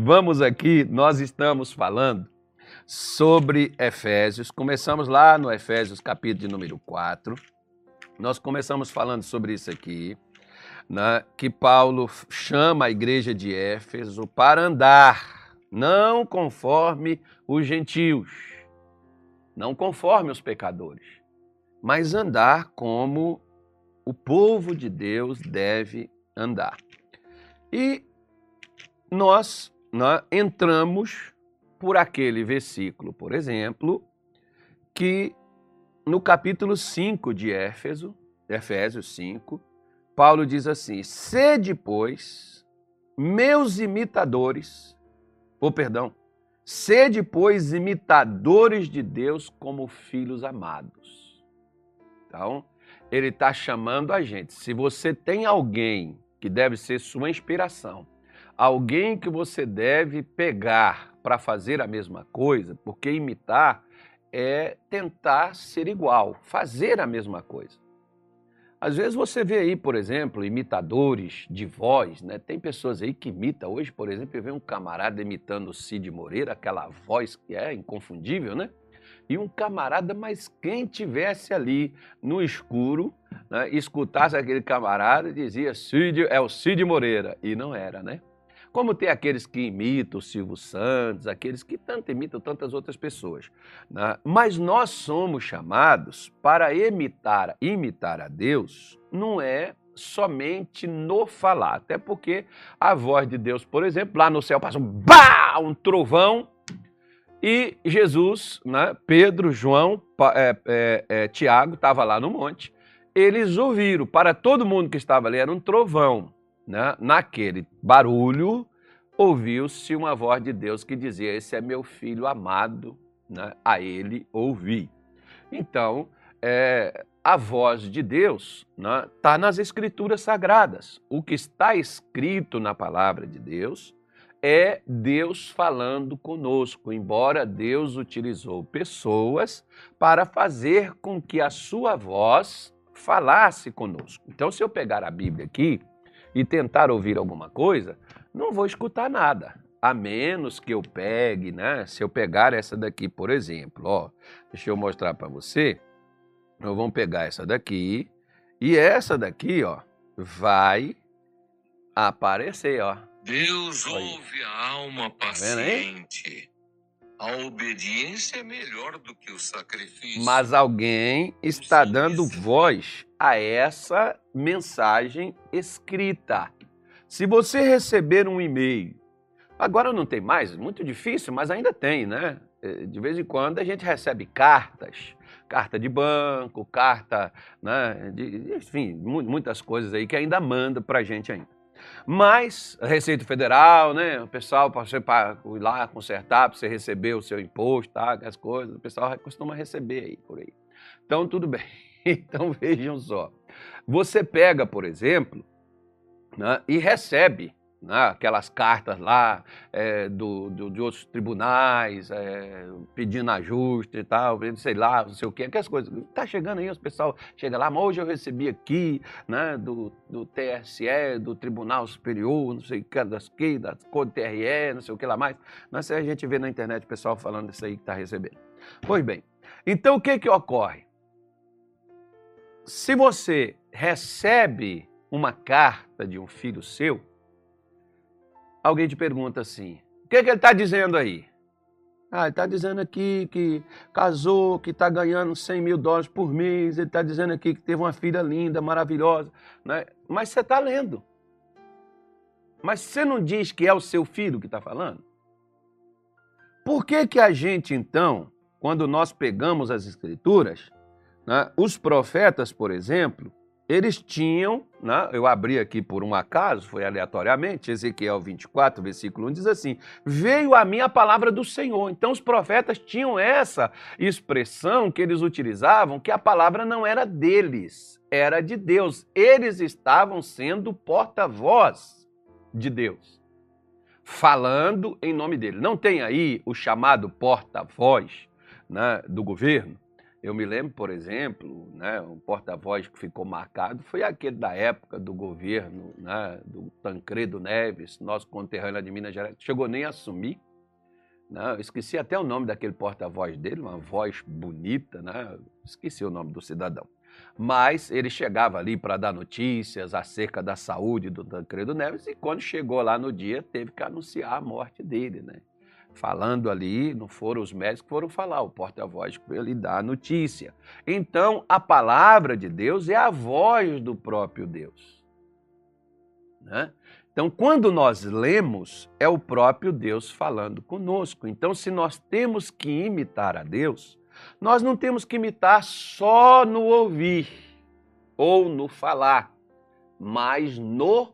Vamos aqui, nós estamos falando sobre Efésios. Começamos lá no Efésios, capítulo de número 4. Nós começamos falando sobre isso aqui, né, que Paulo chama a igreja de Éfeso para andar, não conforme os gentios, não conforme os pecadores, mas andar como o povo de Deus deve andar. E nós né, entramos por aquele versículo, por exemplo, que no capítulo 5 de Éfeso, Efésios 5, Paulo diz assim: Sede, pois, meus imitadores, ou perdão, sede, pois, imitadores de Deus como filhos amados. Então, ele está chamando a gente. Se você tem alguém que deve ser sua inspiração, alguém que você deve pegar para fazer a mesma coisa, porque imitar é tentar ser igual, fazer a mesma coisa. Às vezes você vê aí, por exemplo, imitadores de voz, né? Tem pessoas aí que imitam. Hoje, por exemplo, eu vejo um camarada imitando o Cid Moreira, aquela voz que é inconfundível, né? E um camarada, mas quem tivesse ali no escuro, né, escutasse aquele camarada, dizia Cid, é o Cid Moreira. E não era, né? Como tem aqueles que imitam o Silvio Santos, aqueles que tanto imitam tantas outras pessoas. Né? Mas nós somos chamados para imitar, imitar a Deus, não é somente no falar. Até porque a voz de Deus, por exemplo, lá no céu passa um bah, um trovão, e Jesus, né, Pedro, João, é, é, é, Tiago, estava lá no monte, eles ouviram, para todo mundo que estava ali, era um trovão né, naquele barulho, ouviu-se uma voz de Deus que dizia: Esse é meu filho amado, né, a ele ouvi. Então, é, a voz de Deus está né, tá nas Escrituras Sagradas. O que está escrito na palavra de Deus é Deus falando conosco, embora Deus utilizou pessoas para fazer com que a sua voz falasse conosco. Então, se eu pegar a Bíblia aqui, e tentar ouvir alguma coisa, não vou escutar nada. A menos que eu pegue, né? Se eu pegar essa daqui, por exemplo, ó, deixa eu mostrar para você. Nós vamos pegar essa daqui e essa daqui, ó, vai aparecer, ó. Deus ouve a alma tá paciente. A obediência é melhor do que o sacrifício. Mas alguém está dando voz a essa mensagem escrita. Se você receber um e-mail, agora não tem mais, muito difícil, mas ainda tem, né? Eh, de vez em quando a gente recebe cartas, carta de banco, carta, né? De, enfim, muitas coisas aí que ainda manda para a gente ainda. Mas Receita Federal, né? O pessoal para você ir lá consertar, para você receber o seu imposto, tá? As coisas, o pessoal costuma receber aí por aí. Então tudo bem. Então vejam só. Você pega, por exemplo, né, e recebe né, aquelas cartas lá é, do, do, de outros tribunais, é, pedindo ajuste e tal, sei lá, não sei o que, aquelas coisas. Tá chegando aí, os pessoal chega lá, mas hoje eu recebi aqui, né, do, do TSE, do Tribunal Superior, não sei o que, das que, da Code TRE, não sei o que lá mais. Mas a gente vê na internet o pessoal falando isso aí que está recebendo. Pois bem, então o que que ocorre? Se você recebe uma carta de um filho seu, alguém te pergunta assim: o que, que ele está dizendo aí? Ah, ele está dizendo aqui que casou, que está ganhando 100 mil dólares por mês, ele está dizendo aqui que teve uma filha linda, maravilhosa. Né? Mas você está lendo. Mas você não diz que é o seu filho que está falando? Por que, que a gente, então, quando nós pegamos as escrituras, né? Os profetas, por exemplo, eles tinham, né? eu abri aqui por um acaso, foi aleatoriamente, Ezequiel 24, versículo 1 diz assim: Veio a mim a palavra do Senhor. Então os profetas tinham essa expressão que eles utilizavam, que a palavra não era deles, era de Deus. Eles estavam sendo porta-voz de Deus, falando em nome dele. Não tem aí o chamado porta-voz né, do governo? Eu me lembro, por exemplo, né, um porta-voz que ficou marcado foi aquele da época do governo né, do Tancredo Neves, nosso conterrâneo de Minas Gerais, chegou nem a assumir. Né? Esqueci até o nome daquele porta-voz dele, uma voz bonita, né? esqueci o nome do cidadão. Mas ele chegava ali para dar notícias acerca da saúde do Tancredo Neves e quando chegou lá no dia teve que anunciar a morte dele, né? Falando ali, não foram os médicos que foram falar, o porta-voz ali dar a notícia. Então, a palavra de Deus é a voz do próprio Deus. Né? Então, quando nós lemos, é o próprio Deus falando conosco. Então, se nós temos que imitar a Deus, nós não temos que imitar só no ouvir ou no falar, mas no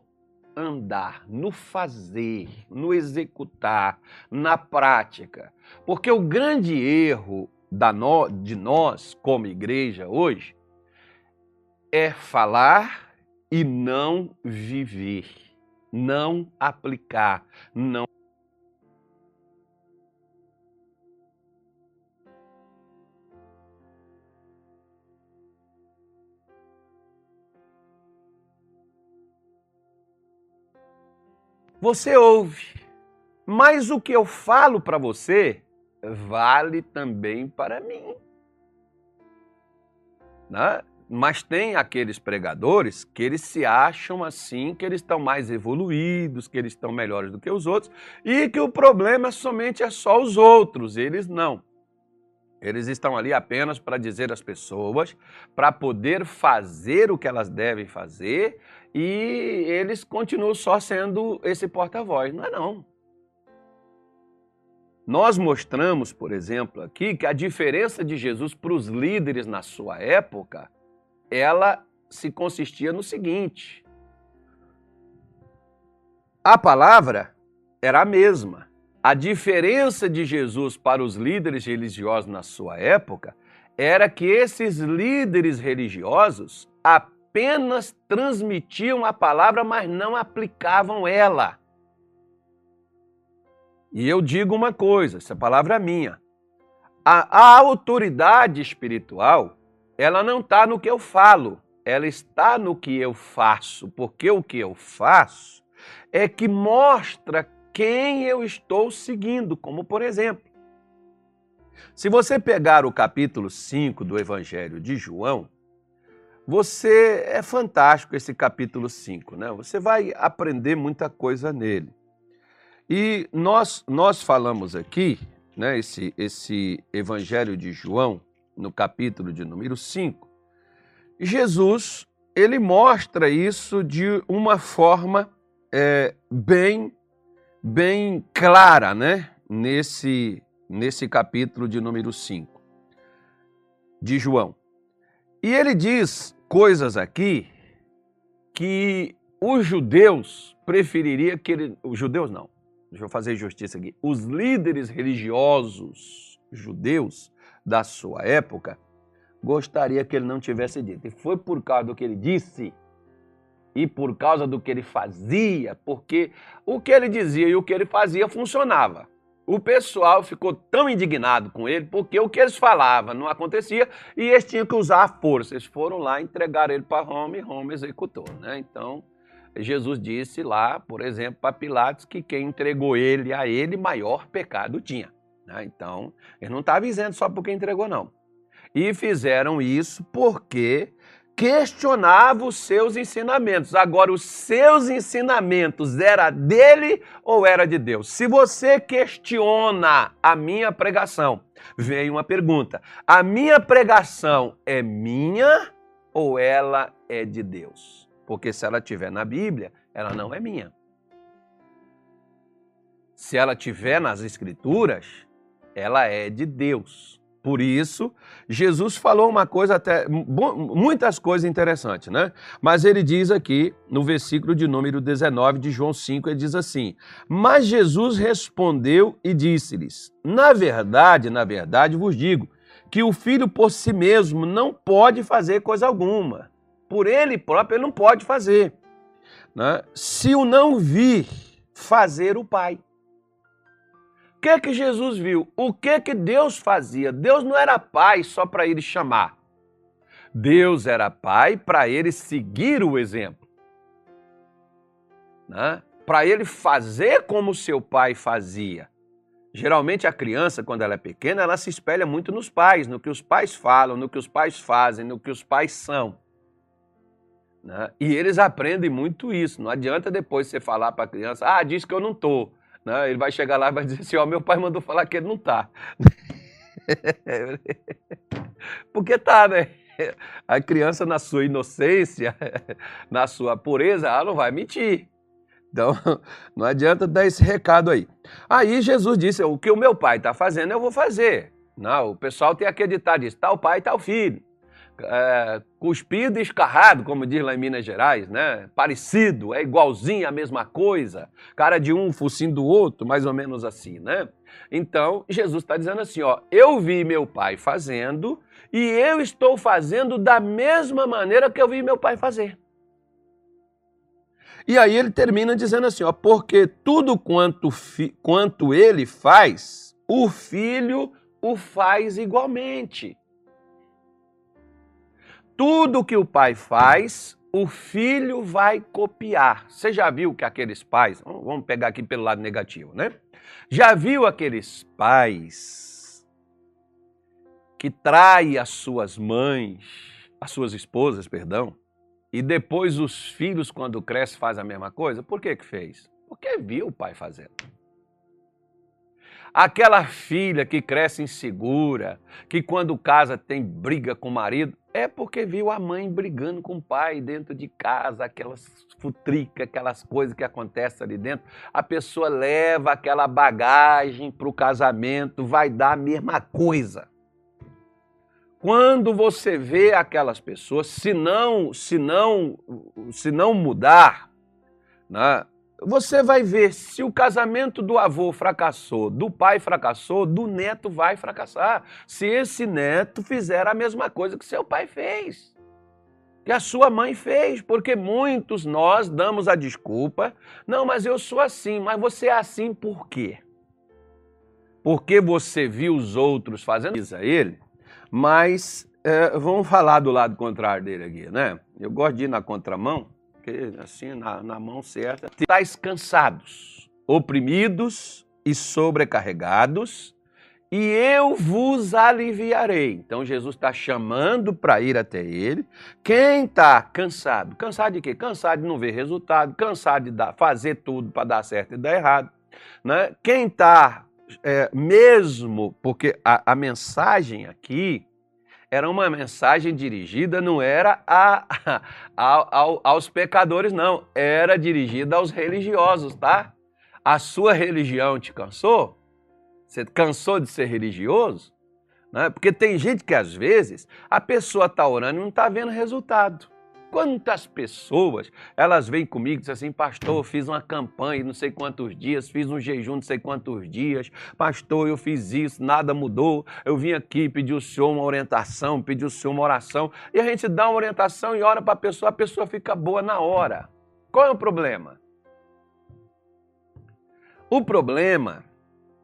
andar, no fazer, no executar, na prática. Porque o grande erro no, de nós, como igreja hoje, é falar e não viver, não aplicar, não Você ouve, mas o que eu falo para você vale também para mim. Né? Mas tem aqueles pregadores que eles se acham assim, que eles estão mais evoluídos, que eles estão melhores do que os outros, e que o problema somente é só os outros, eles não. Eles estão ali apenas para dizer às pessoas, para poder fazer o que elas devem fazer, e eles continuam só sendo esse porta-voz. Não é não. Nós mostramos, por exemplo, aqui que a diferença de Jesus para os líderes na sua época, ela se consistia no seguinte: a palavra era a mesma, a diferença de Jesus para os líderes religiosos na sua época era que esses líderes religiosos apenas transmitiam a palavra, mas não aplicavam ela. E eu digo uma coisa, essa palavra é minha. A, a autoridade espiritual, ela não está no que eu falo, ela está no que eu faço, porque o que eu faço é que mostra quem eu estou seguindo, como por exemplo. Se você pegar o capítulo 5 do Evangelho de João, você é fantástico esse capítulo 5, né? Você vai aprender muita coisa nele. E nós nós falamos aqui, né, esse esse Evangelho de João, no capítulo de número 5, Jesus, ele mostra isso de uma forma é, bem bem clara, né? Nesse, nesse capítulo de número 5 de João. E ele diz coisas aqui que os judeus prefeririam que ele. Os judeus não, deixa eu fazer justiça aqui. Os líderes religiosos judeus da sua época gostaria que ele não tivesse dito. E foi por causa do que ele disse e por causa do que ele fazia, porque o que ele dizia e o que ele fazia funcionava. O pessoal ficou tão indignado com ele porque o que eles falavam não acontecia e eles tinham que usar a força. Eles foram lá entregar ele para Roma e Roma executou. Né? Então, Jesus disse lá, por exemplo, para Pilatos que quem entregou ele a ele, maior pecado tinha. Né? Então, ele não estava dizendo só porque entregou, não. E fizeram isso porque questionava os seus ensinamentos. Agora, os seus ensinamentos era dele ou era de Deus? Se você questiona a minha pregação, vem uma pergunta: a minha pregação é minha ou ela é de Deus? Porque se ela estiver na Bíblia, ela não é minha. Se ela estiver nas Escrituras, ela é de Deus. Por isso, Jesus falou uma coisa até muitas coisas interessantes, né? Mas ele diz aqui no versículo de número 19 de João 5, ele diz assim: "Mas Jesus respondeu e disse-lhes: Na verdade, na verdade vos digo, que o filho por si mesmo não pode fazer coisa alguma. Por ele próprio ele não pode fazer, né? Se o não vir fazer o Pai. Que que Jesus viu? O que que Deus fazia? Deus não era pai só para ele chamar. Deus era pai para ele seguir o exemplo. Né? Para ele fazer como seu pai fazia. Geralmente a criança, quando ela é pequena, ela se espelha muito nos pais, no que os pais falam, no que os pais fazem, no que os pais são. Né? E eles aprendem muito isso. Não adianta depois você falar para a criança, ah, diz que eu não estou. Né? Ele vai chegar lá e vai dizer assim, ó, oh, meu pai mandou falar que ele não está. Porque tá, né? A criança, na sua inocência, na sua pureza, ela não vai mentir. Então, não adianta dar esse recado aí. Aí Jesus disse: o que o meu pai está fazendo, eu vou fazer. Não, o pessoal tem aquele ditado: tal pai, tal filho. É, cuspido e escarrado, como diz lá em Minas Gerais, né? Parecido, é igualzinho a mesma coisa. Cara de um, focinho do outro, mais ou menos assim, né? Então, Jesus está dizendo assim: ó, eu vi meu pai fazendo e eu estou fazendo da mesma maneira que eu vi meu pai fazer. E aí ele termina dizendo assim, ó, porque tudo quanto, quanto ele faz, o filho o faz igualmente. Tudo que o pai faz, o filho vai copiar. Você já viu que aqueles pais, vamos pegar aqui pelo lado negativo, né? Já viu aqueles pais que traem as suas mães, as suas esposas, perdão, e depois os filhos, quando crescem, fazem a mesma coisa? Por que que fez? Porque viu o pai fazendo. Aquela filha que cresce insegura, que quando casa tem briga com o marido, é porque viu a mãe brigando com o pai dentro de casa, aquelas futricas, aquelas coisas que acontecem ali dentro. A pessoa leva aquela bagagem para o casamento, vai dar a mesma coisa. Quando você vê aquelas pessoas, se não, se não, se não mudar, né, você vai ver se o casamento do avô fracassou, do pai fracassou, do neto vai fracassar. Se esse neto fizer a mesma coisa que seu pai fez, que a sua mãe fez, porque muitos nós damos a desculpa, não, mas eu sou assim, mas você é assim por quê? Porque você viu os outros fazendo isso a ele? Mas é, vamos falar do lado contrário dele aqui, né? Eu gosto de ir na contramão, assim, na, na mão certa. Estáis cansados, oprimidos e sobrecarregados, e eu vos aliviarei. Então Jesus está chamando para ir até ele. Quem está cansado? Cansado de quê? Cansado de não ver resultado, cansado de dar, fazer tudo para dar certo e dar errado. Né? Quem está é, mesmo porque a, a, mensagem aqui era uma mensagem dirigida, não era a, a, a, aos pecadores, não, era dirigida aos religiosos, tá? A sua religião te cansou? Você cansou de ser religioso? Né? Porque tem gente que às vezes a pessoa está orando e não está vendo resultado. Quantas pessoas, elas vêm comigo e dizem assim, pastor, eu fiz uma campanha não sei quantos dias, fiz um jejum não sei quantos dias, pastor, eu fiz isso, nada mudou, eu vim aqui pedir o senhor uma orientação, pedir o senhor uma oração, e a gente dá uma orientação e ora para a pessoa, a pessoa fica boa na hora. Qual é o problema? O problema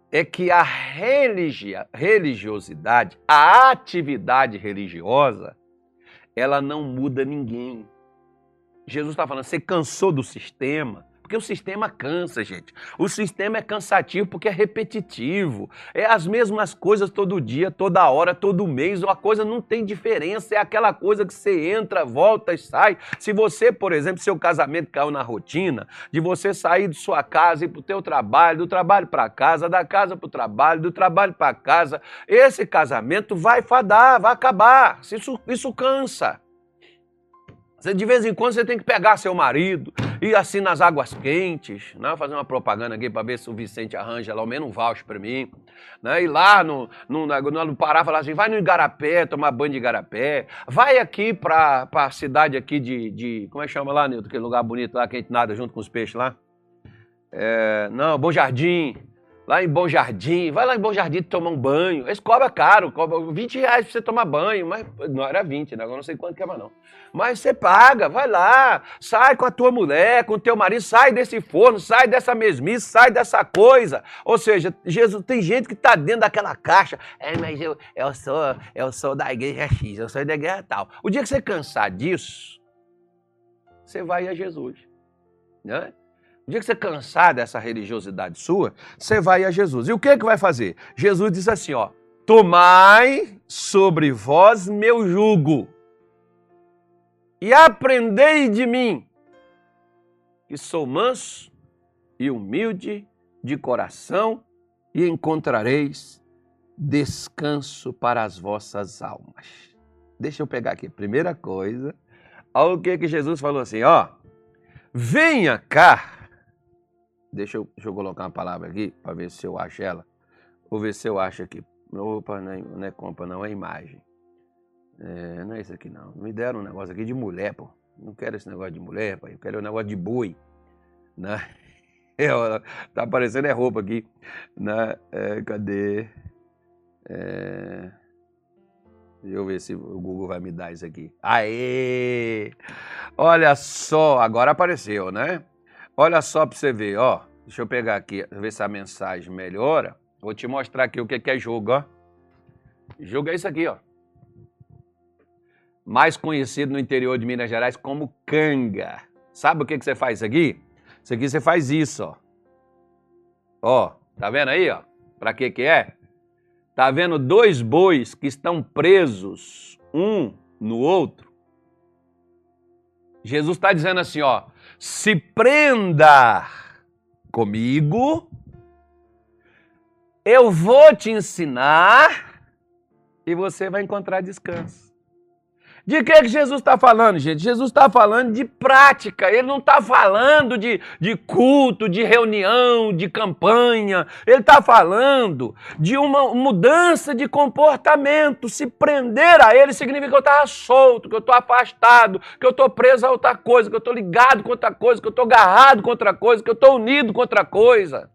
é que a religiosidade, a atividade religiosa, ela não muda ninguém. Jesus está falando, você cansou do sistema, porque o sistema cansa, gente. O sistema é cansativo porque é repetitivo. É as mesmas coisas todo dia, toda hora, todo mês. A coisa não tem diferença. É aquela coisa que você entra, volta e sai. Se você, por exemplo, seu casamento caiu na rotina, de você sair de sua casa e ir para o teu trabalho, do trabalho para casa, da casa para o trabalho, do trabalho para casa, esse casamento vai fadar, vai acabar. Isso, isso cansa. De vez em quando você tem que pegar seu marido, ir assim nas águas quentes, né? fazer uma propaganda aqui para ver se o Vicente arranja lá ao menos um voucher para mim. Né? Ir lá no, no, no Pará falar assim, vai no Igarapé, tomar banho de Igarapé. Vai aqui para a cidade aqui de, de, como é que chama lá, Nilton? Aquele lugar bonito lá que a gente nada junto com os peixes lá. É, não, Bom Jardim. Lá em Bom Jardim, vai lá em Bom Jardim tomar um banho. Eles cobram caro, cobram 20 reais pra você tomar banho, mas não era 20, né? Agora não sei quanto que é mais não. Mas você paga, vai lá, sai com a tua mulher, com o teu marido, sai desse forno, sai dessa mesmice, sai dessa coisa. Ou seja, Jesus, tem gente que está dentro daquela caixa. É, mas eu, eu, sou, eu sou da igreja X, eu sou da igreja tal. O dia que você cansar disso, você vai a Jesus. Né? O dia que você cansar dessa religiosidade sua, você vai a Jesus. E o que que vai fazer? Jesus diz assim, ó: Tomai sobre vós meu jugo e aprendei de mim, que sou manso e humilde de coração, e encontrareis descanso para as vossas almas. Deixa eu pegar aqui. Primeira coisa, olha o que, que Jesus falou assim, ó. Venha cá. Deixa eu, deixa eu colocar uma palavra aqui para ver se eu acho ela. Vou ver se eu acho aqui. Opa, não é, não é compra, não, é imagem. É, não é isso aqui não. Me deram um negócio aqui de mulher, pô. Não quero esse negócio de mulher, pai. Eu quero um negócio de boi. Né? É, tá aparecendo é roupa aqui. Né? É, cadê? É... Deixa eu ver se o Google vai me dar isso aqui. Aê! Olha só, agora apareceu, né? Olha só para você ver, ó. Deixa eu pegar aqui, ver se a mensagem melhora. Vou te mostrar aqui o que é jogo, ó. Jogo é isso aqui, ó mais conhecido no interior de Minas Gerais como canga. Sabe o que, que você faz aqui? Isso aqui você faz isso, ó. Ó, tá vendo aí, ó? Para que que é? Tá vendo dois bois que estão presos um no outro? Jesus está dizendo assim, ó, se prenda comigo, eu vou te ensinar e você vai encontrar descanso. De que, que Jesus está falando, gente? Jesus está falando de prática, ele não está falando de, de culto, de reunião, de campanha, ele está falando de uma mudança de comportamento. Se prender a ele significa que eu estava solto, que eu estou afastado, que eu estou preso a outra coisa, que eu estou ligado com outra coisa, que eu estou agarrado com outra coisa, que eu estou unido com outra coisa.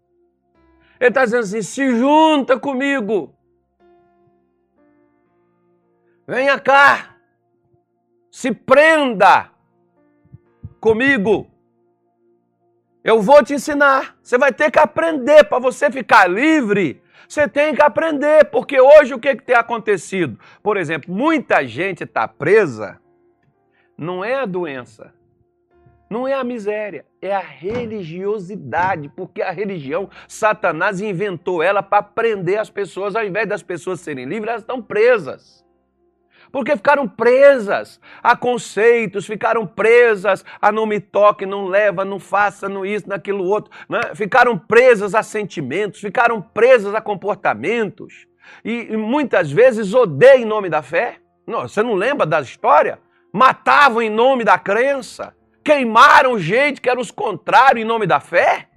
Ele está dizendo assim: se junta comigo. Venha cá se prenda comigo. Eu vou te ensinar. Você vai ter que aprender para você ficar livre. Você tem que aprender, porque hoje o que, que tem acontecido? Por exemplo, muita gente está presa, não é a doença, não é a miséria, é a religiosidade, porque a religião, Satanás inventou ela para prender as pessoas, ao invés das pessoas serem livres, elas estão presas porque ficaram presas a conceitos, ficaram presas a não me toque, não leva, não faça, não isso, naquilo outro, né? ficaram presas a sentimentos, ficaram presas a comportamentos e, e muitas vezes odeiam em nome da fé. Não, você não lembra da história? Matavam em nome da crença, queimaram gente que eram os contrários em nome da fé.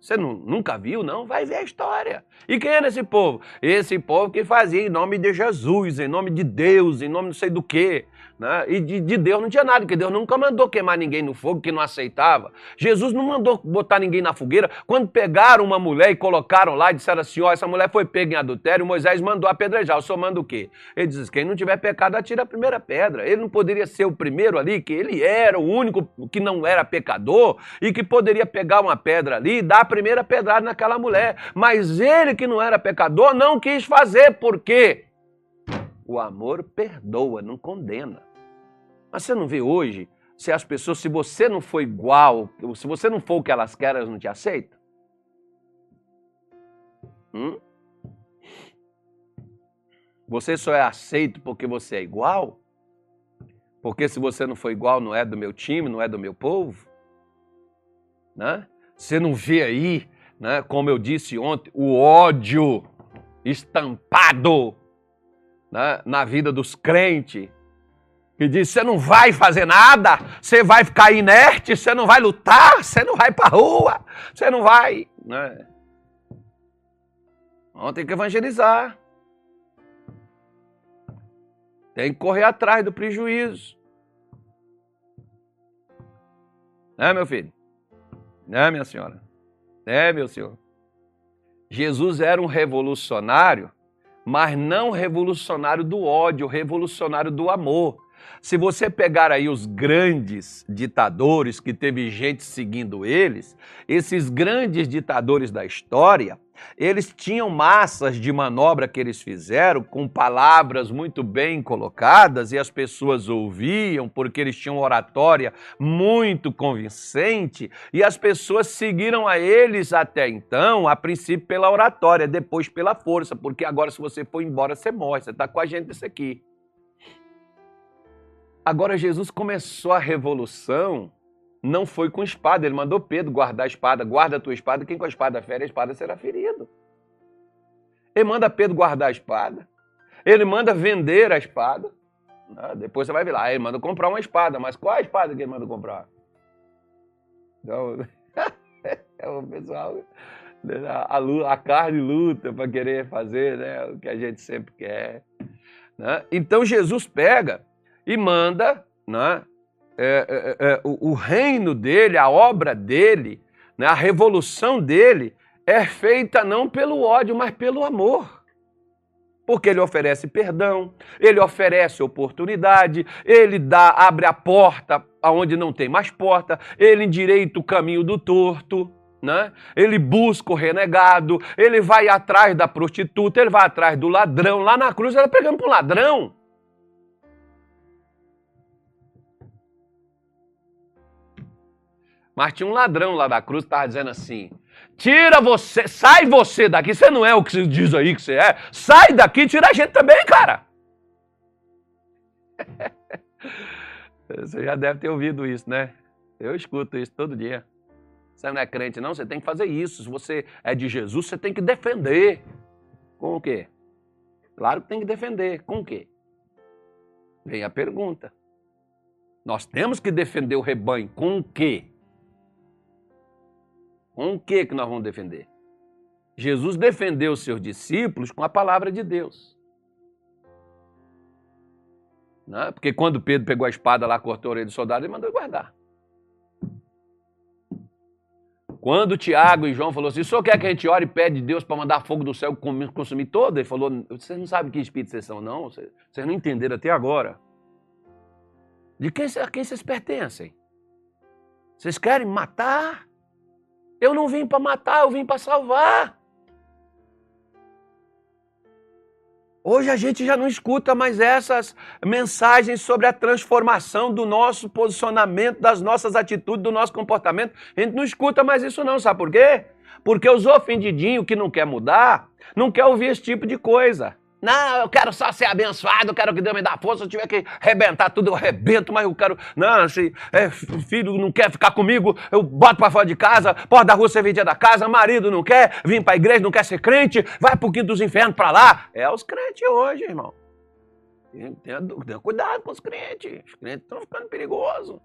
Você não, nunca viu, não? Vai ver a história. E quem era esse povo? Esse povo que fazia em nome de Jesus, em nome de Deus, em nome não sei do quê. Né? E de, de, Deus não tinha nada, porque Deus nunca mandou queimar ninguém no fogo que não aceitava. Jesus não mandou botar ninguém na fogueira. Quando pegaram uma mulher e colocaram lá e disseram assim: ó, essa mulher foi pega em adultério, Moisés mandou apedrejar. O senhor manda o quê? Ele diz: quem não tiver pecado, atira a primeira pedra. Ele não poderia ser o primeiro ali, que ele era o único que não era pecador e que poderia pegar uma pedra ali e dar a primeira pedrada naquela mulher. Mas ele que não era pecador não quis fazer, por quê? O amor perdoa, não condena. Mas você não vê hoje, se as pessoas, se você não for igual, se você não for o que elas querem, elas não te aceitam? Hum? Você só é aceito porque você é igual? Porque se você não for igual, não é do meu time, não é do meu povo? Né? Você não vê aí, né, como eu disse ontem, o ódio estampado né, na vida dos crentes que diz: você não vai fazer nada, você vai ficar inerte, você não vai lutar, você não vai para a rua, você não vai. Né? Não, tem que evangelizar. Tem que correr atrás do prejuízo. Né, meu filho? Né, minha senhora? Né, meu senhor? Jesus era um revolucionário, mas não revolucionário do ódio, revolucionário do amor. Se você pegar aí os grandes ditadores que teve gente seguindo eles, esses grandes ditadores da história, eles tinham massas de manobra que eles fizeram com palavras muito bem colocadas e as pessoas ouviam porque eles tinham oratória muito convincente e as pessoas seguiram a eles até então, a princípio pela oratória, depois pela força, porque agora se você for embora você morre, você está com a gente isso aqui. Agora, Jesus começou a revolução, não foi com espada, ele mandou Pedro guardar a espada, guarda a tua espada, quem com a espada fere, a espada será ferido. Ele manda Pedro guardar a espada, ele manda vender a espada, né? depois você vai ver lá, ele manda comprar uma espada, mas qual a espada que ele manda comprar? Então, é o pessoal, a, a carne luta para querer fazer né, o que a gente sempre quer. Né? Então Jesus pega e manda né, é, é, é, o, o, reino dele, a obra dele, né, a revolução dele é feita não pelo ódio, mas pelo amor. Porque ele oferece perdão, ele oferece oportunidade, ele dá, abre a porta aonde não tem mais porta, ele endireita o caminho do torto. Né? Ele busca o renegado, ele vai atrás da prostituta, ele vai atrás do ladrão. Lá na cruz, tá pegando para um ladrão. Mas tinha um ladrão lá da cruz que estava dizendo assim: tira você, sai você daqui, você não é o que se diz aí que você é, sai daqui, tira a gente também, cara. Você já deve ter ouvido isso, né? Eu escuto isso todo dia. Você não é crente, não? Você tem que fazer isso. Se você é de Jesus, você tem que defender. Com o quê? Claro que tem que defender. Com o quê? Vem a pergunta. Nós temos que defender o rebanho. Com o quê? Com o que que nós vamos defender? Jesus defendeu os seus discípulos com a palavra de Deus. Né? Porque quando Pedro pegou a espada lá, cortou a orelha do soldado, ele mandou guardar. Quando Tiago e João falou assim, o senhor quer que a gente ore e pede Deus para mandar fogo do céu consumir todo? Ele falou, vocês não sabem que espírito vocês são, não? Vocês não entenderam até agora. De quem, a quem vocês pertencem? Vocês querem matar? Eu não vim para matar, eu vim para salvar. Hoje a gente já não escuta mais essas mensagens sobre a transformação do nosso posicionamento, das nossas atitudes, do nosso comportamento. A gente não escuta mais isso não, sabe por quê? Porque os ofendidinhos que não quer mudar, não quer ouvir esse tipo de coisa. Não, eu quero só ser abençoado, eu quero que Deus me dê força. Se eu tiver que arrebentar tudo, eu arrebento, mas eu quero. Não, se é, filho não quer ficar comigo, eu boto para fora de casa, porta da rua serventia da casa, marido não quer vir para a igreja, não quer ser crente, vai pro quinto dos infernos para lá. É os crentes hoje, irmão. Tenha, tenha cuidado com os crentes. Os crentes estão ficando perigosos.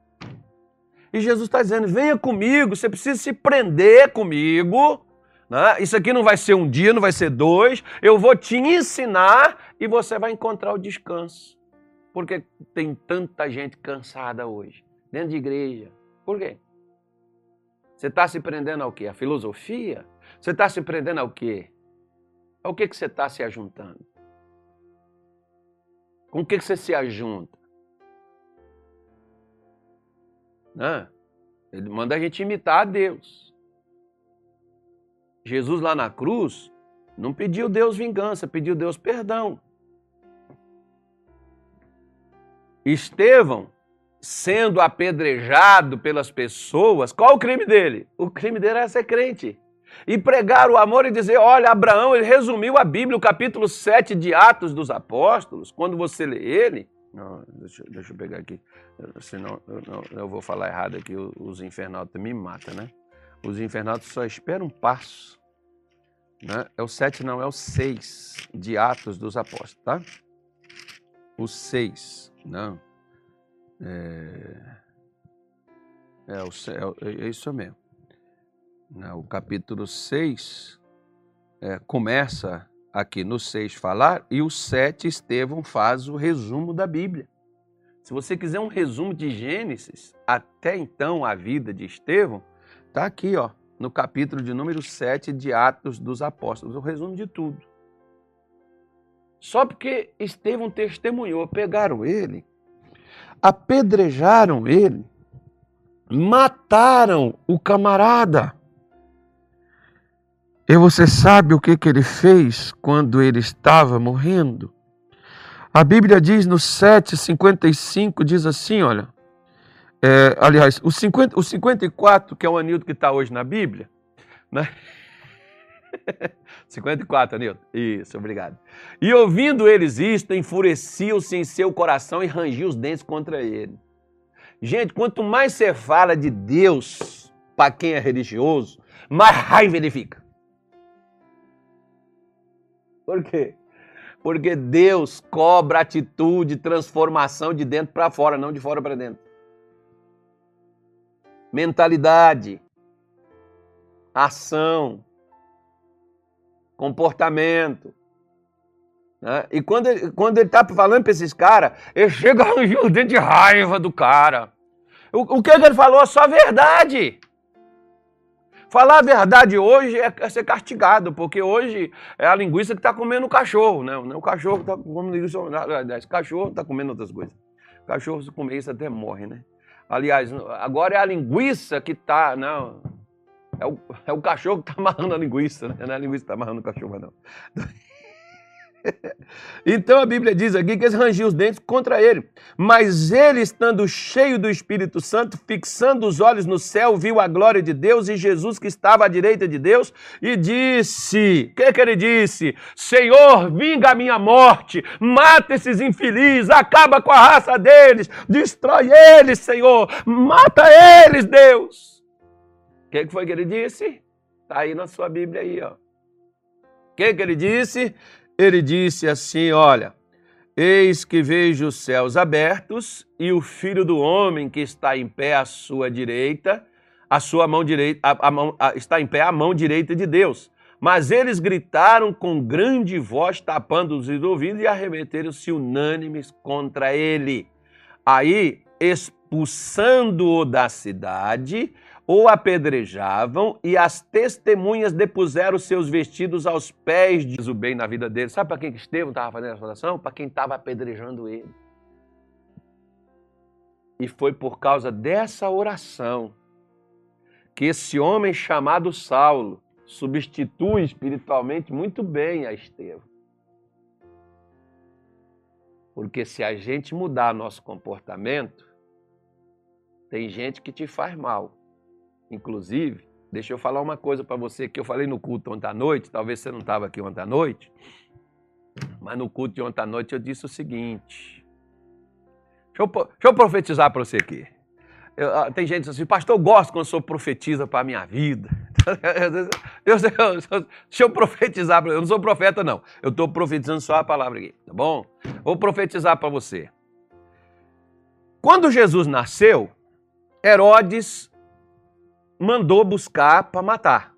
E Jesus está dizendo: venha comigo, você precisa se prender comigo né? Isso aqui não vai ser um dia, não vai ser dois. Eu vou te ensinar e você vai encontrar o descanso. Porque tem tanta gente cansada hoje, dentro de igreja. Por quê? Você está se prendendo ao quê? A filosofia? Você está se prendendo ao quê? Ao que, que você está se ajuntando? Com o que, que você se ajunta? Né? Ele manda a gente imitar a Deus. Jesus lá na cruz não pediu Deus vingança, pediu Deus perdão. Estevão, sendo apedrejado pelas pessoas, qual o crime dele? O crime dele era ser crente. E pregar o amor e dizer: olha, Abraão, ele resumiu a Bíblia, o capítulo 7 de Atos dos Apóstolos, quando você lê ele. Não, deixa, deixa eu pegar aqui, senão eu, não, eu vou falar errado aqui, os infernautas me matam, né? Os infernautas só esperam um passo. Né? É o 7, não, é o 6 de Atos dos Apóstolos, tá? O 6, não. É, é, o, é, é isso mesmo. Não, o capítulo 6 é, começa aqui no 6 falar e o 7 Estevão faz o resumo da Bíblia. Se você quiser um resumo de Gênesis, até então a vida de Estevão, tá aqui, ó no capítulo de número 7 de Atos dos Apóstolos. O resumo de tudo. Só porque Estevão testemunhou, pegaram ele, apedrejaram ele, mataram o camarada. E você sabe o que, que ele fez quando ele estava morrendo? A Bíblia diz no 7,55, diz assim, olha. É, aliás, o, 50, o 54, que é o anildo que está hoje na Bíblia, né? 54, Anilton. Isso, obrigado. E ouvindo eles isto, enfureciam-se em seu coração e rangiam os dentes contra ele. Gente, quanto mais você fala de Deus para quem é religioso, mais raiva ele fica. Por quê? Porque Deus cobra atitude, transformação de dentro para fora, não de fora para dentro. Mentalidade, ação, comportamento. Né? E quando ele, quando ele tá falando para esses caras, ele chega a arranjar o dente de raiva do cara. O, o que ele falou é só verdade. Falar a verdade hoje é ser castigado, porque hoje é a linguiça que está comendo o cachorro, né? O cachorro está comendo linguiça, aliás, cachorro está comendo outras coisas. O cachorro, se comer isso, até morre, né? Aliás, agora é a linguiça que está, não, é o, é o cachorro que está amarrando a linguiça, né? Não é a linguiça que está amarrando o cachorro, não. Então a Bíblia diz aqui que eles rangiam os dentes contra ele. Mas ele, estando cheio do Espírito Santo, fixando os olhos no céu, viu a glória de Deus e Jesus que estava à direita de Deus e disse: O que, que ele disse? Senhor, vinga a minha morte, mata esses infelizes, acaba com a raça deles, destrói eles, Senhor, mata eles, Deus. O que, que foi que ele disse? Está aí na sua Bíblia aí, ó. O que, que ele disse? Ele disse assim: Olha, eis que vejo os céus abertos e o filho do homem que está em pé à sua direita, a sua mão direita, a, a mão, a, está em pé à mão direita de Deus. Mas eles gritaram com grande voz, tapando os ouvidos e arremeteram-se unânimes contra ele. Aí, expulsando-o da cidade, o apedrejavam e as testemunhas depuseram seus vestidos aos pés de Jesus bem na vida dele. Sabe para quem que Estevão estava fazendo essa oração? Para quem estava apedrejando ele. E foi por causa dessa oração que esse homem chamado Saulo substitui espiritualmente muito bem a Estevão. Porque se a gente mudar nosso comportamento, tem gente que te faz mal. Inclusive, deixa eu falar uma coisa para você que eu falei no culto ontem à noite, talvez você não estava aqui ontem à noite, mas no culto de ontem à noite eu disse o seguinte. Deixa eu, deixa eu profetizar para você aqui. Eu, ah, tem gente assim, pastor, eu gosto quando o senhor profetiza para a minha vida. Eu, eu, deixa eu profetizar, eu não sou profeta, não. Eu estou profetizando só a palavra aqui, tá bom? Vou profetizar para você. Quando Jesus nasceu, Herodes mandou buscar para matar.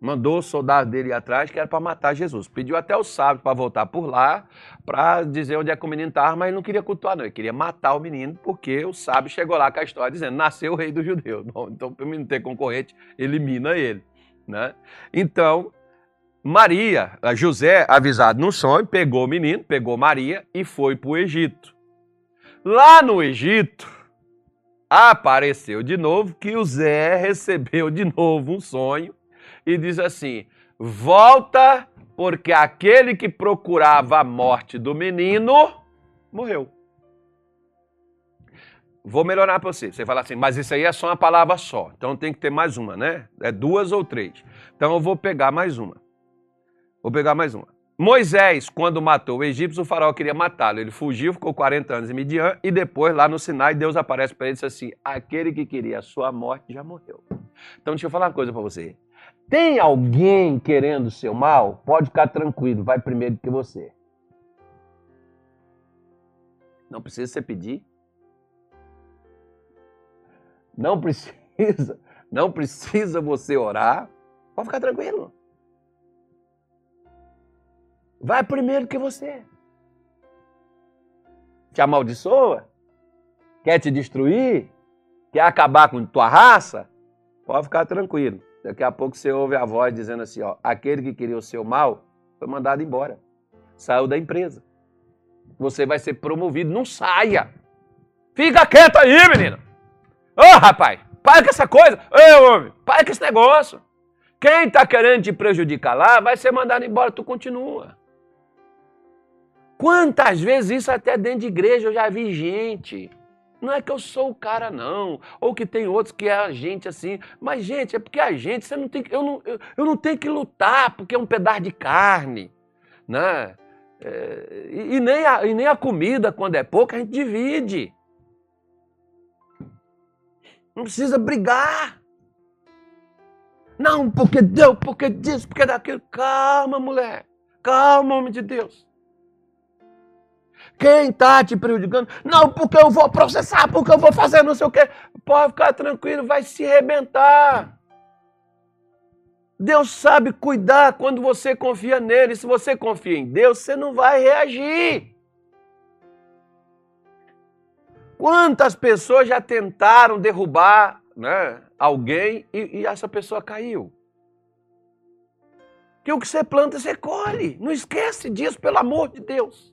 Mandou o soldado dele ir atrás, que era para matar Jesus. Pediu até o sábio para voltar por lá, para dizer onde é que o menino estava, mas ele não queria cultuar, não. Ele queria matar o menino, porque o sábio chegou lá com a história dizendo: nasceu o rei dos judeus. Bom, então, para o menino ter concorrente, elimina ele. Né? Então, Maria, José, avisado no sonho, pegou o menino, pegou Maria e foi para o Egito. Lá no Egito, apareceu de novo que o Zé recebeu de novo um sonho e diz assim: volta, porque aquele que procurava a morte do menino morreu. Vou melhorar para você. Você fala assim, mas isso aí é só uma palavra só. Então tem que ter mais uma, né? É duas ou três. Então eu vou pegar mais uma. Vou pegar mais uma. Moisés, quando matou o egípcio, o faraó queria matá-lo. Ele fugiu, ficou 40 anos em Midian e depois, lá no Sinai, Deus aparece para ele e diz assim: aquele que queria a sua morte já morreu. Então, deixa eu falar uma coisa para você. Tem alguém querendo o seu mal? Pode ficar tranquilo, vai primeiro que você. Não precisa você pedir. Não precisa, não precisa você orar. Pode ficar tranquilo. Vai primeiro que você. Te amaldiçoa? Quer te destruir? Quer acabar com tua raça? Pode ficar tranquilo. Daqui a pouco você ouve a voz dizendo assim: ó, aquele que queria o seu mal foi mandado embora, saiu da empresa. Você vai ser promovido, não saia. Fica quieto aí, menina. Ô, oh, rapaz, para com essa coisa. Ô, homem, para com esse negócio. Quem está querendo te prejudicar lá vai ser mandado embora, tu continua. Quantas vezes isso até dentro de igreja eu já vi gente não é que eu sou o cara, não. Ou que tem outros que é a gente assim. Mas, gente, é porque a gente, você não tem eu não, eu, eu não tenho que lutar porque é um pedaço de carne. Né? É, e, e, nem a, e nem a comida, quando é pouca, a gente divide. Não precisa brigar. Não, porque deu, porque disso, porque daquilo. Calma, mulher. Calma, homem de Deus. Quem está te prejudicando? Não, porque eu vou processar, porque eu vou fazer não sei o quê. Pode ficar tranquilo, vai se arrebentar. Deus sabe cuidar quando você confia nele. Se você confia em Deus, você não vai reagir. Quantas pessoas já tentaram derrubar né, alguém e, e essa pessoa caiu? Que o que você planta, você colhe. Não esquece disso, pelo amor de Deus.